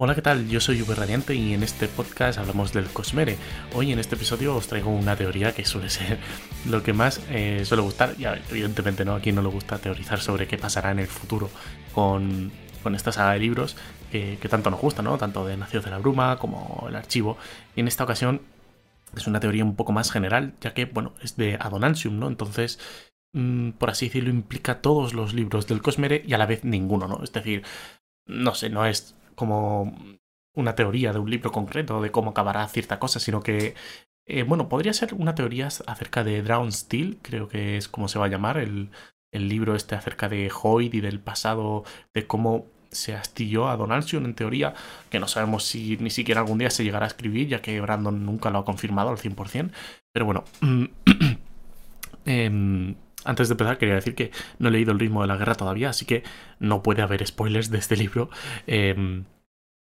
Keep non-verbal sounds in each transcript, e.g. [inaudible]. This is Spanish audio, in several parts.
Hola, ¿qué tal? Yo soy Uber Radiante y en este podcast hablamos del Cosmere. Hoy en este episodio os traigo una teoría que suele [laughs] ser lo que más eh, suele gustar. Y evidentemente no, aquí no le gusta teorizar sobre qué pasará en el futuro con, esta saga de libros que, tanto nos gusta, ¿no? Tanto de Nacidos de la Bruma como el archivo. En esta ocasión es una teoría un poco más general, ya que, bueno, es de Adonantium, ¿no? Entonces, mm, por así decirlo, implica todos los libros del Cosmere y a la vez ninguno, ¿no? Es decir, no sé, no es como una teoría de un libro concreto de cómo acabará cierta cosa, sino que, eh, bueno, podría ser una teoría acerca de Drown Steel, creo que es como se va a llamar, el, el libro este acerca de Hoyd y del pasado, de cómo se astilló a Donaldson en teoría, que no sabemos si ni siquiera algún día se llegará a escribir, ya que Brandon nunca lo ha confirmado al 100%, pero bueno. eh, [clears throat] antes de empezar, quería decir que no he leído el ritmo de la guerra todavía, así que no puede haber spoilers de este libro. Em,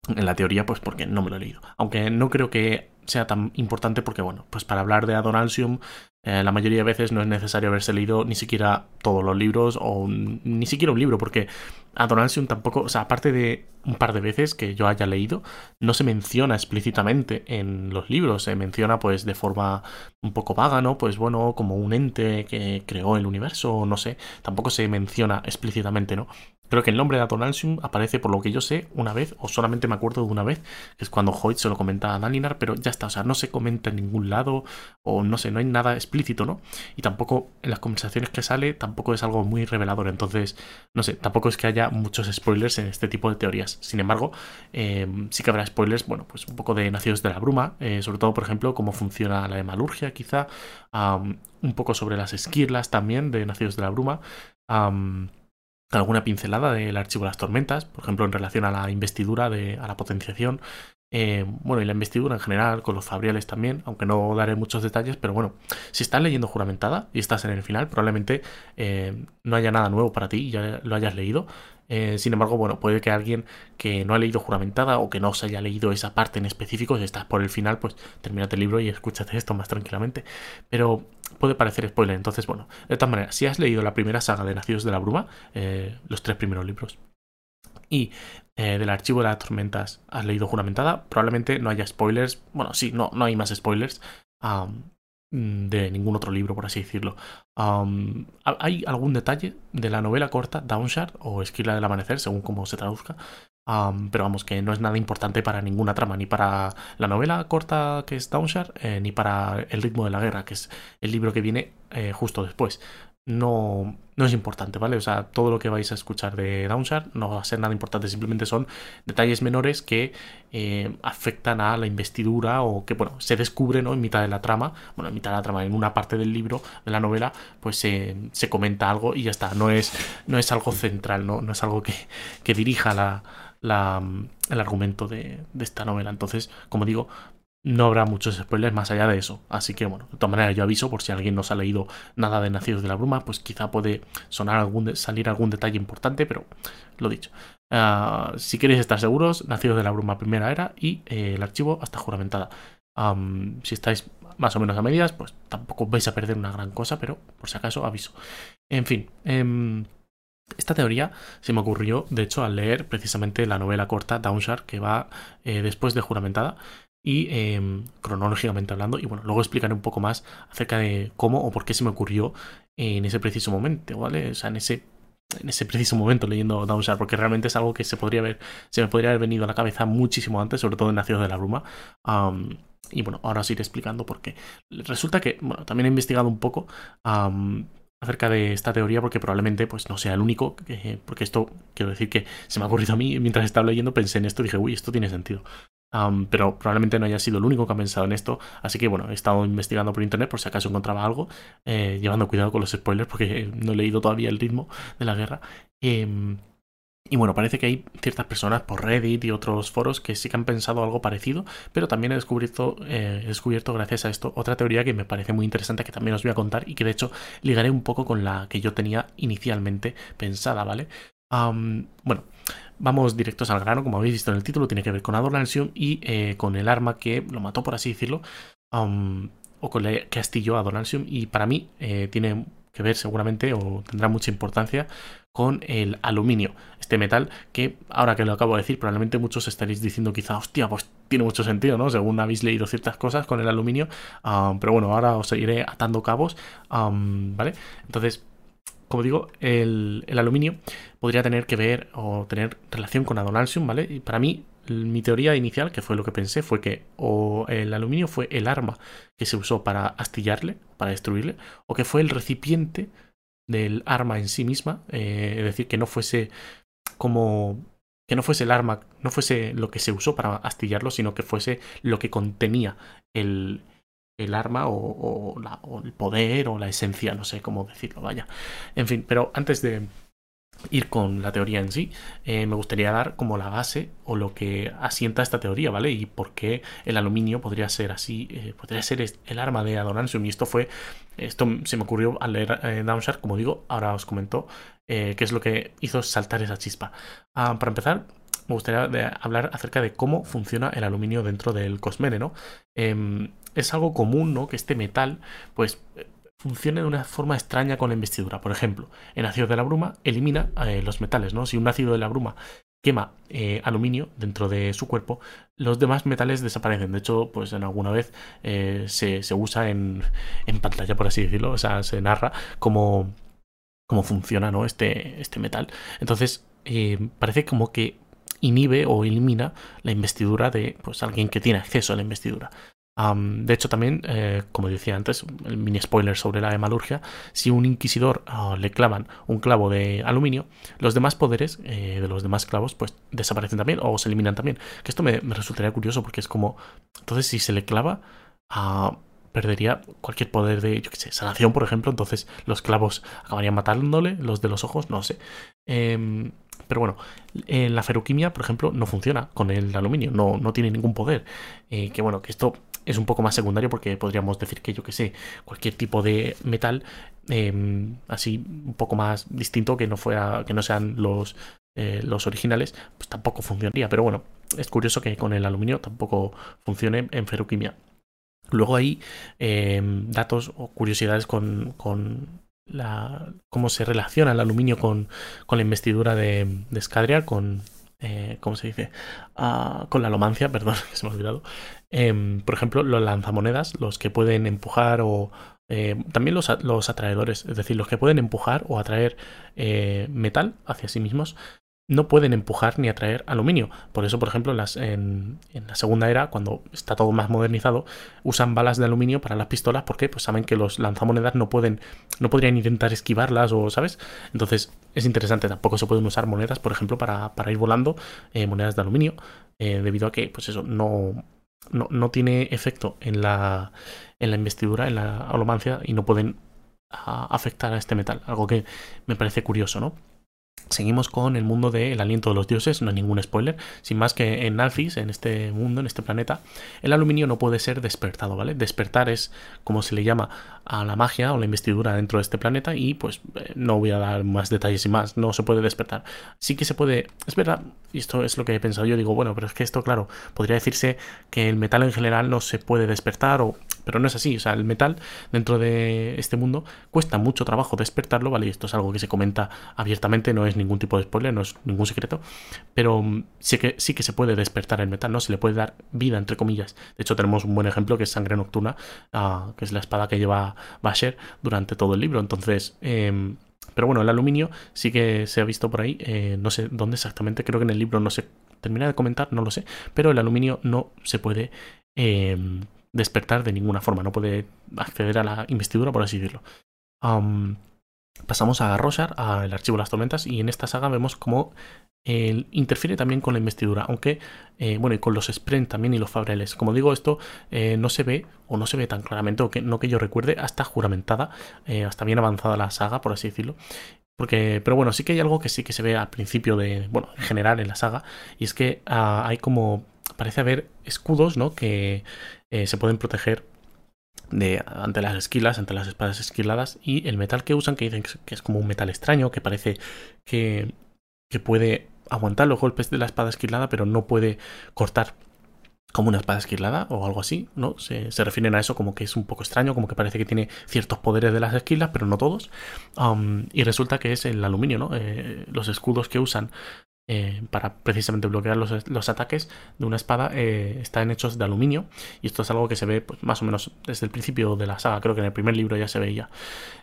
en la teoría, pues porque no me lo he leído. Aunque no creo que sea tan importante porque, bueno, pues para hablar de Adonalsium, eh, la mayoría de veces no es necesario haberse leído ni siquiera todos los libros o ni siquiera un libro, porque Adonalsium tampoco, o sea, aparte de un par de veces que yo haya leído, no se menciona explícitamente en los libros, se menciona pues de forma un poco vaga, ¿no? Pues bueno, como un ente que creó el universo, no sé, tampoco se menciona explícitamente, ¿no? Creo que el nombre de Adonalsium aparece, por lo que yo sé, una vez, o solamente me acuerdo de una vez, que es cuando Hoyt se lo comenta a Dalinar, pero ya está, o sea, no se comenta en ningún lado, o no sé, no hay nada explícito, ¿no? Y tampoco en las conversaciones que sale, tampoco es algo muy revelador, entonces, no sé, tampoco es que haya muchos spoilers en este tipo de teorías. Sin embargo, eh, sí que habrá spoilers, bueno, pues un poco de Nacidos de la Bruma, eh, sobre todo, por ejemplo, cómo funciona la hemalurgia, quizá, un poco sobre las esquirlas también de Nacidos de la Bruma alguna pincelada del archivo de las tormentas, por ejemplo, en relación a la investidura, de, a la potenciación, eh, bueno, y la investidura en general, con los fabriales también, aunque no daré muchos detalles, pero bueno, si estás leyendo juramentada y estás en el final, probablemente eh, no haya nada nuevo para ti ya lo hayas leído. Eh, sin embargo, bueno, puede que alguien que no ha leído juramentada o que no se haya leído esa parte en específico, si estás por el final, pues termínate el libro y escúchate esto más tranquilamente. Pero puede parecer spoiler, entonces, bueno, de todas maneras, si has leído la primera saga de Nacidos de la Bruma, los tres primeros libros, y eh, del archivo de las tormentas has leído juramentada, probablemente no haya spoilers. Bueno, sí, no, no hay más spoilers de ningún otro libro, por así decirlo. hay algún detalle de la novela corta Downshard o Esquila del Amanecer, según cómo se traduzca. Pero vamos, que no es nada importante para ninguna trama, ni para la novela corta que es Downshard, eh, ni para El ritmo de la guerra, que es el libro que viene eh, justo después no, no es importante, ¿vale? O sea, todo lo que vais a escuchar de Downshard no va a ser nada importante, simplemente son detalles menores que eh, afectan a la investidura o que, bueno, se descubren ¿no? en mitad de la trama, bueno, en mitad de la trama, en una parte del libro, de la novela, pues se comenta algo y ya está, no es, no es algo central, no, no es algo que, que dirija la, la, el argumento de, esta novela. Entonces, como digo, no habrá muchos spoilers más allá de eso. Así que bueno, de todas maneras yo aviso por si alguien no se ha leído nada de Nacidos de la Bruma, pues quizá puede sonar algún salir algún detalle importante, pero lo dicho. Ah, si queréis estar seguros, Nacidos de la Bruma primera era y eh, el archivo hasta juramentada. si estáis más o menos a medias, pues tampoco vais a perder una gran cosa, pero por si acaso aviso. En fin, em, esta teoría se me ocurrió, de hecho, al leer precisamente la novela corta Downshard, que va eh, después de juramentada y em, cronológicamente hablando. Y bueno, luego explicaré un poco más acerca de cómo o por qué se me ocurrió en ese preciso momento, ¿vale? O sea, en ese, en ese preciso momento leyendo Downshard, porque realmente es algo que se podría haber, se me podría haber venido a la cabeza muchísimo antes, sobre todo en Nacidos de la Bruma. y bueno, ahora os iré explicando por qué. Resulta que, bueno, también he investigado un poco acerca de esta teoría porque probablemente pues no sea el único, porque esto quiero decir que se me ha ocurrido a mí mientras estaba leyendo, pensé en esto y dije, uy, esto tiene sentido pero probablemente no haya sido el único que ha pensado en esto. Así que bueno, he estado investigando por internet por si acaso encontraba algo, eh, llevando cuidado con los spoilers porque no he leído todavía el ritmo de la guerra. Em, y bueno, parece que hay ciertas personas por Reddit y otros foros que sí que han pensado algo parecido, pero también he descubierto, eh, he descubierto gracias a esto otra teoría que me parece muy interesante que también os voy a contar y que de hecho ligaré un poco con la que yo tenía inicialmente pensada, ¿vale? bueno, Vamos directos al grano, como habéis visto en el título, tiene que ver con Adorlansium y eh, con el arma que lo mató, por así decirlo, o con el que astilló a. Y para mí eh, tiene que ver seguramente, o tendrá mucha importancia, con el aluminio, este metal que ahora que lo acabo de decir probablemente muchos estaréis diciendo quizá, hostia, pues tiene mucho sentido, ¿no? Según habéis leído ciertas cosas con el aluminio, pero bueno, ahora os iré atando cabos, ¿vale? Entonces, como digo, el, aluminio podría tener que ver o tener relación con Adonalsium, ¿vale? Y para mí, mi teoría inicial, que fue lo que pensé, fue que o el aluminio fue el arma que se usó para astillarle, para destruirle, o que fue el recipiente del arma en sí misma, eh, es decir, que no fuese como que no fuese el arma, no fuese lo que se usó para astillarlo, sino que fuese lo que contenía el, el arma o, el poder o la esencia, no sé cómo decirlo, vaya. En fin, pero antes de ir con la teoría en sí, eh, me gustaría dar como la base o lo que asienta esta teoría, ¿vale? Y por qué el aluminio podría ser así, eh, podría ser el arma de Adonansium. Y esto fue, esto se me ocurrió al leer eh, como digo, ahora os comento qué es lo que hizo saltar esa chispa. Ah, para empezar, me gustaría hablar acerca de cómo funciona el aluminio dentro del cosmere, ¿no? Em, es algo común, ¿no? Que este metal, pues, funcione de una forma extraña con la investidura. Por ejemplo, el ácido de la bruma elimina eh, los metales, ¿no? Si un ácido de la bruma quema eh, aluminio dentro de su cuerpo, los demás metales desaparecen. De hecho, pues en alguna vez eh, se, usa en, en, pantalla, por así decirlo, o sea, se narra cómo, cómo funciona ¿no? este, este metal. Entonces, parece como que inhibe o elimina la investidura de pues, alguien que tiene acceso a la investidura. De hecho, también, eh, como decía antes, el mini spoiler sobre la hemalurgia, si un inquisidor ah, le clavan un clavo de aluminio, los demás poderes eh, de los demás clavos pues desaparecen también o se eliminan también. Que esto me, resultaría curioso porque es como, entonces si se le clava, ah, perdería cualquier poder de, yo sé, sanación, por ejemplo, entonces los clavos acabarían matándole, los de los ojos, no sé. Em, pero bueno, en la ferroquimia, por ejemplo, no funciona con el aluminio, no, no tiene ningún poder. Eh, que bueno, que esto es un poco más secundario porque podríamos decir que yo que sé, cualquier tipo de metal em, así un poco más distinto que no fuera, que no sean los, eh, los originales, pues tampoco funcionaría. Pero bueno, es curioso que con el aluminio tampoco funcione en ferroquimia. Luego hay em, datos o curiosidades con, con la, cómo se relaciona el aluminio con, con la investidura de, de con, eh, ¿cómo se dice? Ah, con la lomancia, [laughs] perdón, que se me ha olvidado. Em, por ejemplo, los lanzamonedas, los que pueden empujar o... Eh, también los, atraedores, es decir, los que pueden empujar o atraer eh, metal hacia sí mismos, no pueden empujar ni atraer aluminio. Por eso, por ejemplo, en, la segunda era, cuando está todo más modernizado, usan balas de aluminio para las pistolas porque pues, saben que los lanzamonedas no pueden, no podrían intentar esquivarlas o, ¿sabes? Entonces es interesante. Tampoco se pueden usar monedas, por ejemplo, para, ir volando, eh, monedas de aluminio, eh, debido a que, pues eso, no, no, no, tiene efecto en la, en la investidura, en la holomancia y no pueden ah, afectar a este metal. Algo que me parece curioso, ¿no? Seguimos con el mundo del aliento de los dioses, no hay ningún spoiler. Sin más que en Alphys, en este mundo, en este planeta, el aluminio no puede ser despertado, ¿vale? Despertar es como se le llama a la magia o la investidura dentro de este planeta y pues eh, no voy a dar más detalles y más, no se puede despertar. Sí que se puede, es verdad, y esto es lo que he pensado yo, digo, bueno, pero es que esto, claro, podría decirse que el metal en general no se puede despertar o pero no es así, o sea, el metal dentro de este mundo cuesta mucho trabajo despertarlo, ¿vale? Y esto es algo que se comenta abiertamente, no es ningún tipo de spoiler, no es ningún secreto, pero sí que, sí que se puede despertar el metal, ¿no? Se le puede dar vida, entre comillas. De hecho, tenemos un buen ejemplo que es Sangre Nocturna, ah, que es la espada que lleva Basher durante todo el libro. Entonces, em, pero bueno, el aluminio sí que se ha visto por ahí, eh, no sé dónde exactamente, creo que en el libro no se termina de comentar, no lo sé, pero el aluminio no se puede em, despertar de ninguna forma, no puede acceder a la investidura, por así decirlo. pasamos a Roshar, al archivo de las tormentas, y en esta saga vemos cómo él interfiere también con la investidura, aunque, eh, bueno, y con los Sprint también y los Fabreles. Como digo, esto eh, no se ve, o no se ve tan claramente, o que no que yo recuerde, hasta juramentada, eh, hasta bien avanzada la saga, por así decirlo. Porque, pero bueno, sí que hay algo que sí que se ve al principio de, bueno, en general en la saga, y es que ah, hay como, parece haber escudos, ¿no? Que eh, se pueden proteger ante las esquilas, ante las espadas esquiladas, y el metal que usan, que dicen que es como un metal extraño, que parece que, puede aguantar los golpes de la espada esquilada, pero no puede cortar como una espada esquilada o algo así, ¿no? Se, refieren a eso como que es un poco extraño, como que parece que tiene ciertos poderes de las esquilas, pero no todos. y resulta que es el aluminio, ¿no? Eh, los escudos que usan eh, para precisamente bloquear los, ataques de una espada eh, están hechos de aluminio y esto es algo que se ve pues, más o menos desde el principio de la saga, creo que en el primer libro ya se veía.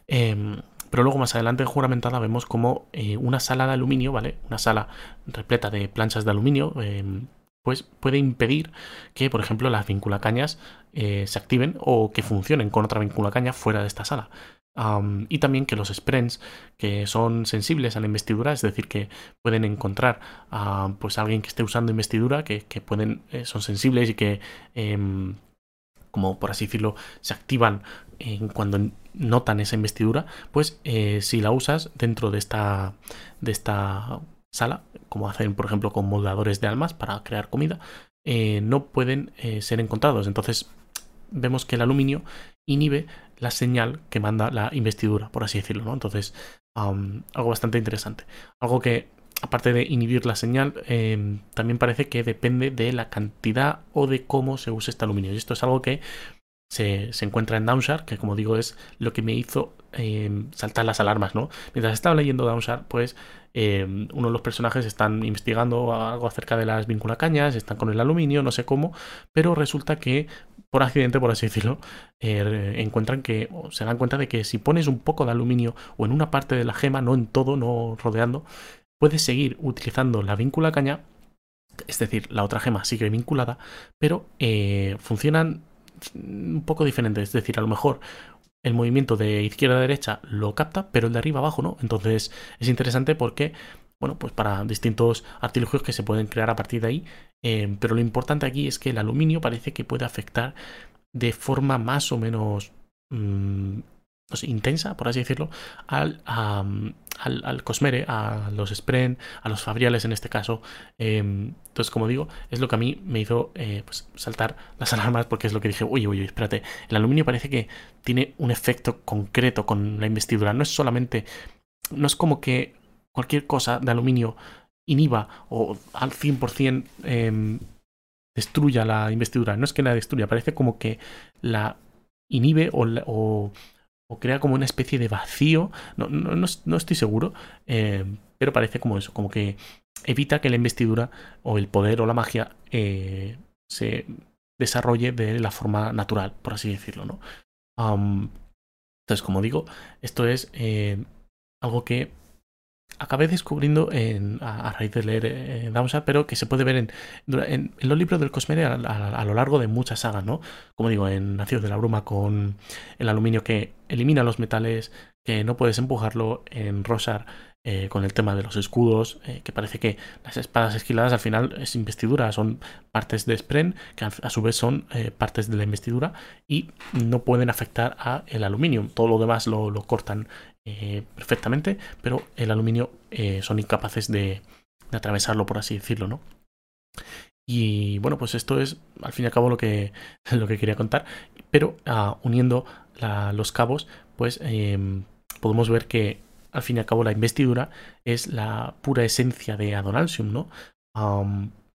Em, pero luego más adelante en juramentada vemos como una sala de aluminio, ¿vale? Una sala repleta de planchas de aluminio em, pues puede impedir que, por ejemplo, las vinculacañas eh, se activen o que funcionen con otra vinculacaña fuera de esta sala. Y también que los sprints que son sensibles a la investidura, es decir, que pueden encontrar a pues, alguien que esté usando investidura, que, pueden, eh, son sensibles y que, em, como por así decirlo, se activan cuando notan esa investidura, pues eh, si la usas dentro de esta, de esta sala, como hacen por ejemplo con moldadores de almas para crear comida, eh, no pueden eh, ser encontrados. Entonces vemos que el aluminio inhibe la señal que manda la investidura, por así decirlo. ¿no? Entonces, algo bastante interesante. Algo que, aparte de inhibir la señal, em, también parece que depende de la cantidad o de cómo se usa este aluminio. Y esto es algo que se, encuentra en Downshark, que como digo es lo que me hizo em, saltar las alarmas, ¿no? Mientras estaba leyendo Downshark, pues em, uno de los personajes están investigando algo acerca de las vinculacañas, están con el aluminio, no sé cómo, pero resulta que por accidente, por así decirlo, eh, encuentran que, se dan cuenta de que si pones un poco de aluminio o en una parte de la gema, no en todo, no rodeando, puedes seguir utilizando la vinculacaña es decir, la otra gema sigue vinculada, pero eh, funcionan un poco diferente. Es decir, a lo mejor el movimiento de izquierda a derecha lo capta, pero el de arriba abajo no. Entonces es interesante porque, bueno, pues para distintos artilugios que se pueden crear a partir de ahí. Eh, pero lo importante aquí es que el aluminio parece que puede afectar de forma más o menos mm, intensa, por así decirlo, al, al, Cosmere, a los Spren, a los Fabriales en este caso. Em, entonces, como digo, es lo que a mí me hizo eh, pues, saltar las [laughs] alarmas porque es lo que dije, oye, oye, espérate, el aluminio parece que tiene un efecto concreto con la investidura, no es solamente, no es como que cualquier cosa de aluminio inhiba o al 100% em, destruya la investidura, no es que la destruya, parece como que la inhibe o o crea como una especie de vacío, no, no, estoy seguro, eh, pero parece como eso, como que evita que la investidura o el poder o la magia eh, se desarrolle de la forma natural, por así decirlo, ¿no? entonces, como digo, esto es eh, algo que acabé descubriendo a, raíz de leer eh, pero que se puede ver en, en, los libros del Cosmere a, lo largo de muchas sagas, ¿no? Como digo, en Nacidos de la Bruma con el aluminio que elimina los metales, que no puedes empujarlo, en Rosar eh, con el tema de los escudos, eh, que parece que las espadas esquiladas al final es investidura, son partes de Spren, que a, su vez son eh, partes de la investidura y no pueden afectar a el aluminio. Todo lo demás lo, cortan eh, perfectamente, pero el aluminio eh, son incapaces de, atravesarlo, por así decirlo, ¿no? Y bueno, pues esto es al fin y al cabo lo que, [laughs] lo que quería contar, pero ah, uniendo los cabos, pues em, podemos ver que al fin y al cabo la investidura es la pura esencia de Adonalsium, ¿no?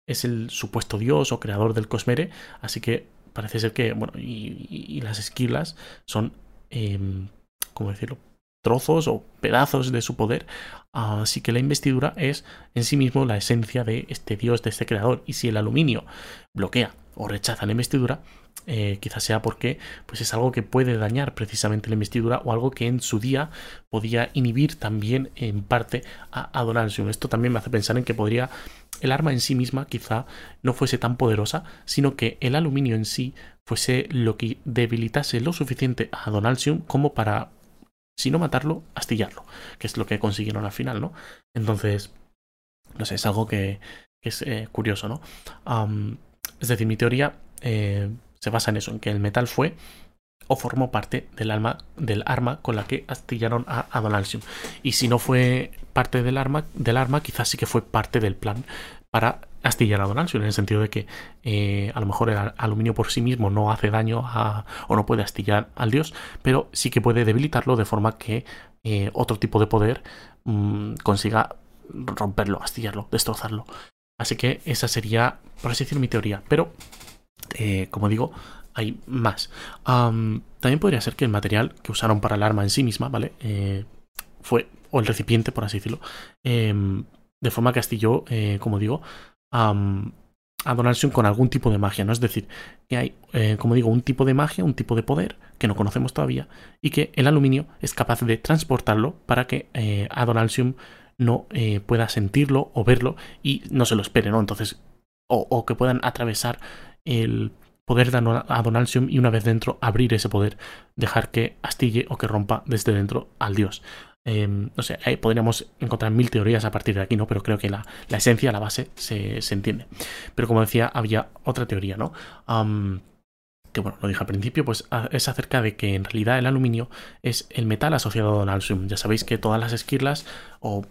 es el supuesto dios o creador del Cosmere, así que parece ser que, bueno, y, las esquilas son, eh, ¿cómo decirlo? Trozos o pedazos de su poder. Así que la investidura es en sí mismo la esencia de este dios, de este creador. Y si el aluminio bloquea o rechaza la investidura, eh, quizás sea porque pues es algo que puede dañar precisamente la investidura o algo que en su día podía inhibir también en parte a Adonansium. Esto también me hace pensar en que podría el arma en sí misma quizá no fuese tan poderosa, sino que el aluminio en sí fuese lo que debilitase lo suficiente a Adonalsium como para si no matarlo, astillarlo, que es lo que consiguieron al final, ¿no? Entonces, no sé, es algo que, es eh, curioso, ¿no? es decir, mi teoría eh, se basa en eso, en que el metal fue o formó parte del, alma, del arma con la que astillaron a Adonalsium. Y si no fue parte del arma, del arma, quizás sí que fue parte del plan para astillar a Donaldsson, en el sentido de que eh, a lo mejor el aluminio por sí mismo no hace daño a, o no puede astillar al dios, pero sí que puede debilitarlo de forma que eh, otro tipo de poder mm, consiga romperlo, astillarlo, destrozarlo. Así que esa sería, por así decir, mi teoría. Pero eh, como digo, hay más. también podría ser que el material que usaron para el arma en sí misma, ¿vale? Fue, o el recipiente, por así decirlo, em, de forma que astilló, eh, como digo, a Donaldson con algún tipo de magia, ¿no? Es decir, que hay, como digo, un tipo de magia, un tipo de poder que no conocemos todavía y que el aluminio es capaz de transportarlo para que a Donaldson no pueda sentirlo o verlo y no se lo espere, ¿no? Entonces, o que puedan atravesar el poder de Adonalsium y una vez dentro abrir ese poder, dejar que astille o que rompa desde dentro al dios. Em, no sé, ahí podríamos encontrar mil teorías a partir de aquí, ¿no? Pero creo que la, esencia, la base, se, entiende. Pero como decía, había otra teoría, ¿no? que bueno, lo dije al principio, pues es acerca de que en realidad el aluminio es el metal asociado a Donalsium. Ya sabéis que todas las esquirlas, o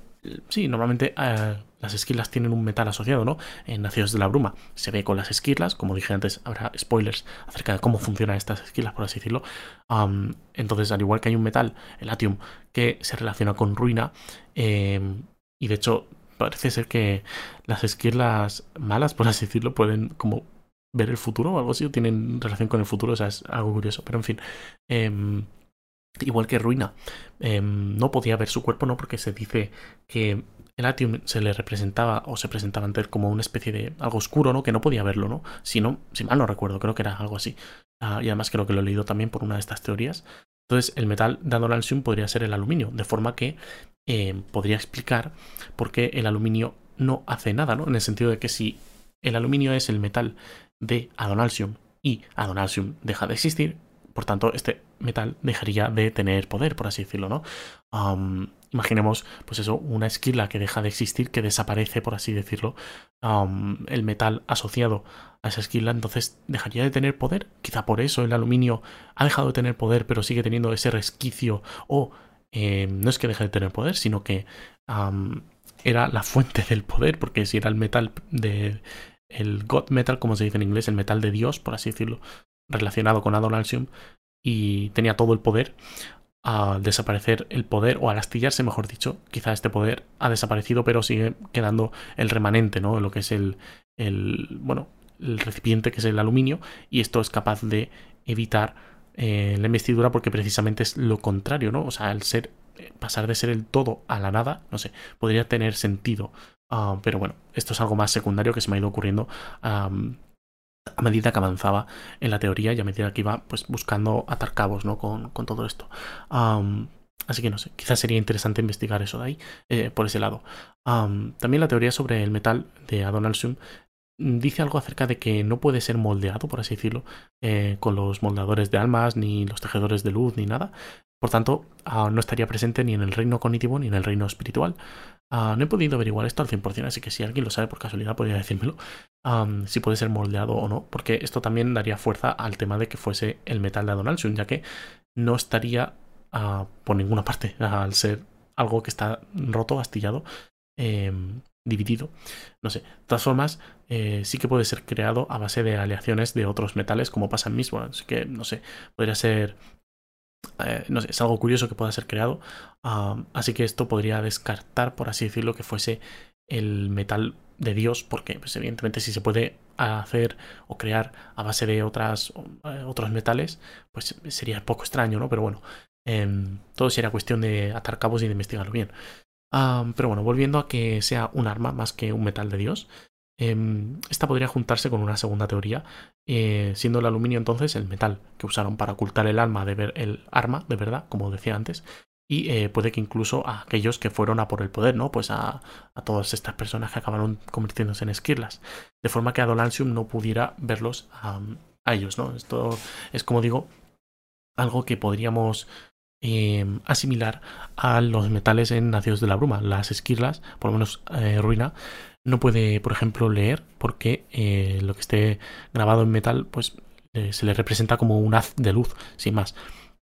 sí, normalmente eh, las esquirlas tienen un metal asociado, ¿no? En Nacidos de la Bruma se ve con las esquirlas, como dije antes, habrá spoilers acerca de cómo funcionan estas esquirlas, por así decirlo. entonces, al igual que hay un metal, el atium, que se relaciona con ruina, em, y de hecho parece ser que las esquirlas malas, por así decirlo, pueden como ver el futuro o algo así, o tienen relación con el futuro, o sea, es algo curioso, pero en fin. Em, igual que Ruina, em, no podía ver su cuerpo, ¿no? Porque se dice que el Atium se le representaba o se presentaba ante él como una especie de algo oscuro, ¿no? Que no podía verlo, ¿no? Si no, si mal no recuerdo, creo que era algo así. Ah, y además creo que lo he leído también por una de estas teorías. Entonces, el metal de Adonalsium podría ser el aluminio, de forma que eh, podría explicar por qué el aluminio no hace nada, ¿no? En el sentido de que si el aluminio es el metal de Adonalsium y Adonalsium deja de existir, por tanto, este metal dejaría de tener poder, por así decirlo, ¿no? Imaginemos, pues eso, una esquila que deja de existir, que desaparece, por así decirlo, el metal asociado a esa esquila, entonces dejaría de tener poder. Quizá por eso el aluminio ha dejado de tener poder, pero sigue teniendo ese resquicio, o em, no es que deje de tener poder, sino que era la fuente del poder, porque si era el metal de el God Metal, como se dice en inglés, el metal de Dios, por así decirlo, relacionado con Adonalsium, y tenía todo el poder, al desaparecer el poder, o al astillarse, mejor dicho, quizá este poder ha desaparecido, pero sigue quedando el remanente, ¿no? Lo que es el, el bueno, el recipiente que es el aluminio, y esto es capaz de evitar eh, la investidura porque precisamente es lo contrario, ¿no? O sea, el ser, eh, pasar de ser el todo a la nada, no sé, podría tener sentido. Ah, pero bueno, esto es algo más secundario que se me ha ido ocurriendo a medida que avanzaba en la teoría y a medida que iba pues buscando atar cabos ¿no? con, con todo esto. así que no sé, quizás sería interesante investigar eso de ahí, eh, por ese lado. también la teoría sobre el metal de Adonalsium dice algo acerca de que no puede ser moldeado, por así decirlo, eh, con los moldadores de almas, ni los tejedores de luz, ni nada. Por tanto, ah, no estaría presente ni en el reino cognitivo ni en el reino espiritual. Ah, no he podido averiguar esto al 100%, así que si alguien lo sabe por casualidad podría decírmelo, si puede ser moldeado o no, porque esto también daría fuerza al tema de que fuese el metal de Adonalsium, ya que no estaría ah, por ninguna parte [laughs] al ser algo que está roto, astillado, em, dividido. No sé, de todas formas, eh, sí que puede ser creado a base de aleaciones de otros metales, como pasa en mismo, así que no sé, podría ser eh, no sé, es algo curioso que pueda ser creado. así que esto podría descartar, por así decirlo, que fuese el metal de Dios, porque pues, evidentemente si se puede hacer o crear a base de otras, eh, otros metales, pues sería poco extraño, ¿no? Pero bueno, em, todo sería cuestión de atar cabos y de investigarlo bien. pero bueno, volviendo a que sea un arma más que un metal de Dios, esta podría juntarse con una segunda teoría, eh, siendo el aluminio entonces el metal que usaron para ocultar el alma de ver el arma, de verdad, como decía antes, y eh, puede que incluso a aquellos que fueron a por el poder, ¿no? Pues a, todas estas personas que acabaron convirtiéndose en esquirlas, de forma que Adonalsium no pudiera verlos a, ellos, ¿no? Esto es, como digo, algo que podríamos em, asimilar a los metales en Nacidos de la Bruma, las esquirlas, por lo menos eh, ruina, no puede, por ejemplo, leer porque eh, lo que esté grabado en metal, pues eh, se le representa como un haz de luz, sin más.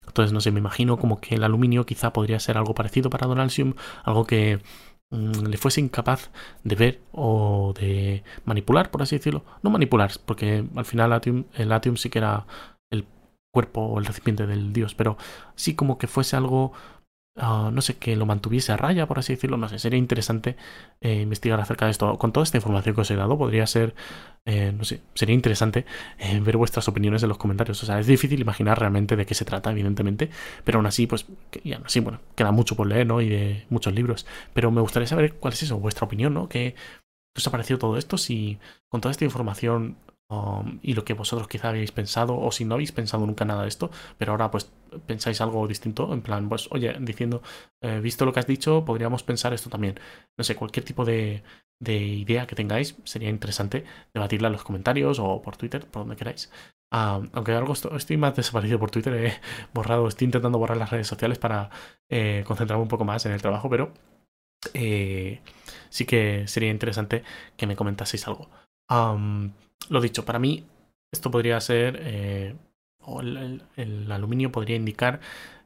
Entonces, no sé, me imagino como que el aluminio quizá podría ser algo parecido para Donalsium, algo que mm, le fuese incapaz de ver o de manipular, por así decirlo. No manipular, porque al final el Atium sí que era el cuerpo o el recipiente del dios, pero sí como que fuese algo Ah, no sé, que lo mantuviese a raya, por así decirlo, no sé, sería interesante eh, investigar acerca de esto. Con toda esta información que os he dado, podría ser, eh, no sé, sería interesante eh, ver vuestras opiniones en los comentarios. O sea, es difícil imaginar realmente de qué se trata, evidentemente, pero aún así, pues, ya, sí, bueno, queda mucho por leer, ¿no? Y de muchos libros, pero me gustaría saber cuál es eso, vuestra opinión, ¿no? ¿Qué, os ha parecido todo esto? Si con toda esta información Um, y lo que vosotros quizá habéis pensado, o si no habéis pensado nunca nada de esto, pero ahora pues pensáis algo distinto, en plan, pues oye, diciendo, eh, visto lo que has dicho, podríamos pensar esto también. No sé, cualquier tipo de, de idea que tengáis, sería interesante debatirla en los comentarios o por Twitter, por donde queráis. Um, aunque algo estoy más desaparecido por Twitter, he [laughs] borrado, estoy intentando borrar las redes sociales para eh, concentrarme un poco más en el trabajo, pero eh, sí que sería interesante que me comentaseis algo. Um, lo dicho, para mí esto podría ser, eh, o el, aluminio podría indicar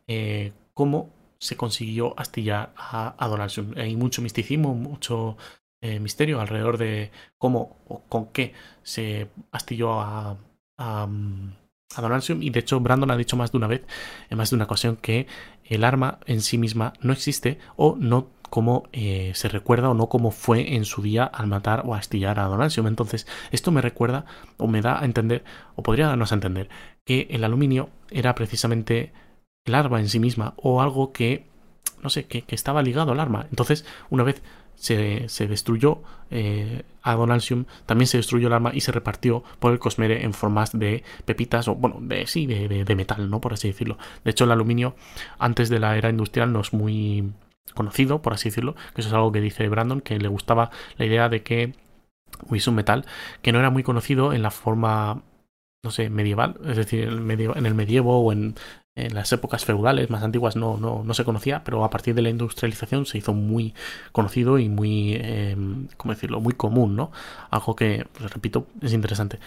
eh, cómo se consiguió astillar a, a Hay mucho misticismo, mucho eh, misterio alrededor de cómo o con qué se astilló a, a, Y de hecho, Brandon ha dicho más de una vez, en más de una ocasión, que el arma en sí misma no existe o no cómo eh, se recuerda o no cómo fue en su día al matar o astillar a Donalsium. Entonces, esto me recuerda o me da a entender, o podría darnos a entender, que el aluminio era precisamente el arma en sí misma o algo que, no sé, que, estaba ligado al arma. Entonces, una vez se, destruyó eh, a también se destruyó el arma y se repartió por el Cosmere en formas de pepitas o, bueno, de sí, de, de metal, ¿no? Por así decirlo. De hecho, el aluminio antes de la era industrial no es muy conocido, por así decirlo, que eso es algo que dice Brandon, que le gustaba la idea de que hubiese un metal que no era muy conocido en la forma, no sé, medieval, es decir, en el, medievo o en, las épocas feudales más antiguas no, no, no, se conocía, pero a partir de la industrialización se hizo muy conocido y muy, eh, ¿cómo decirlo?, muy común, ¿no? Algo que, pues, repito, es interesante.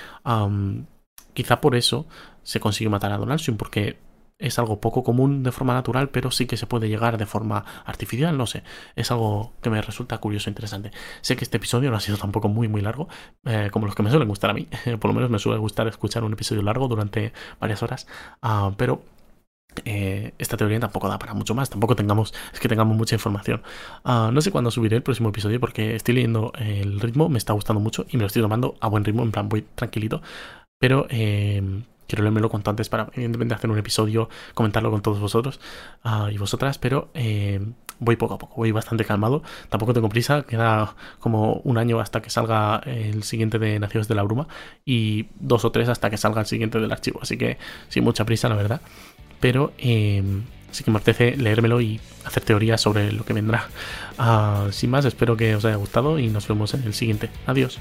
quizá por eso se consiguió matar a Donaldson, porque es algo poco común de forma natural, pero sí que se puede llegar de forma artificial, no sé. Es algo que me resulta curioso e interesante. Sé que este episodio no ha sido tampoco muy, muy largo, eh, como los que me suelen gustar a mí. [laughs] Por lo menos me suele gustar escuchar un episodio largo durante varias horas, ah, pero eh, esta teoría tampoco da para mucho más, tampoco tengamos, es que tengamos mucha información. Ah, no sé cuándo subiré el próximo episodio porque estoy leyendo el ritmo, me está gustando mucho y me lo estoy tomando a buen ritmo, en plan voy tranquilito, pero eh, quiero leérmelo cuanto antes para, evidentemente, hacer un episodio, comentarlo con todos vosotros ah, y vosotras, pero eh, voy poco a poco, voy bastante calmado. Tampoco tengo prisa, queda como un año hasta que salga el siguiente de Naciones de la Bruma y dos o tres hasta que salga el siguiente del archivo, así que sin mucha prisa, la verdad. Pero eh, sí que me apetece leérmelo y hacer teorías sobre lo que vendrá. Ah, sin más, espero que os haya gustado y nos vemos en el siguiente. Adiós.